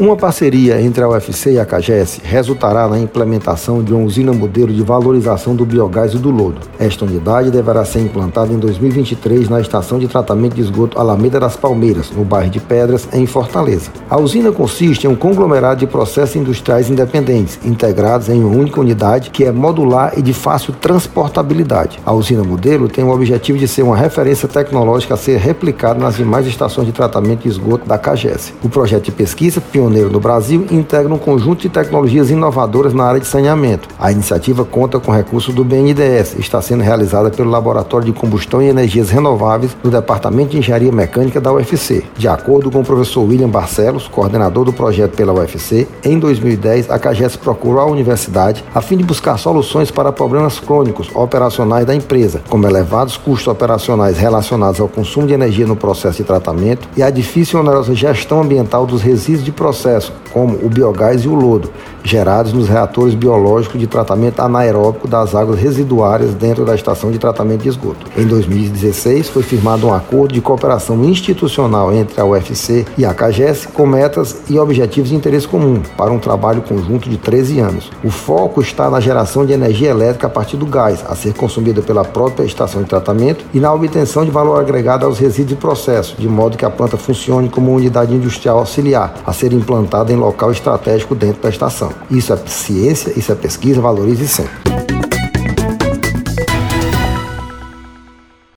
Uma parceria entre a UFC e a CAGES resultará na implementação de uma usina modelo de valorização do biogás e do lodo. Esta unidade deverá ser implantada em 2023 na estação de tratamento de esgoto Alameda das Palmeiras, no bairro de Pedras, em Fortaleza. A usina consiste em um conglomerado de processos industriais independentes, integrados em uma única unidade que é modular e de fácil transportabilidade. A usina modelo tem o objetivo de ser uma referência tecnológica a ser replicada nas demais estações de tratamento de esgoto da CAGES. O projeto de pesquisa pioneiro pioneiro no Brasil integra um conjunto de tecnologias inovadoras na área de saneamento. A iniciativa conta com recursos do BNDES e está sendo realizada pelo Laboratório de Combustão e Energias Renováveis do Departamento de Engenharia Mecânica da UFC. De acordo com o professor William Barcelos, coordenador do projeto pela UFC, em 2010 a CAGES procurou a universidade a fim de buscar soluções para problemas crônicos operacionais da empresa, como elevados custos operacionais relacionados ao consumo de energia no processo de tratamento e a difícil e onerosa gestão ambiental dos resíduos de processo processo, como o biogás e o lodo, gerados nos reatores biológicos de tratamento anaeróbico das águas residuárias dentro da estação de tratamento de esgoto. Em 2016, foi firmado um acordo de cooperação institucional entre a UFC e a CAGES com metas e objetivos de interesse comum para um trabalho conjunto de 13 anos. O foco está na geração de energia elétrica a partir do gás, a ser consumida pela própria estação de tratamento, e na obtenção de valor agregado aos resíduos de processo, de modo que a planta funcione como uma unidade industrial auxiliar a ser implantada implantada em local estratégico dentro da estação. Isso é ciência, isso é pesquisa, valorize sempre.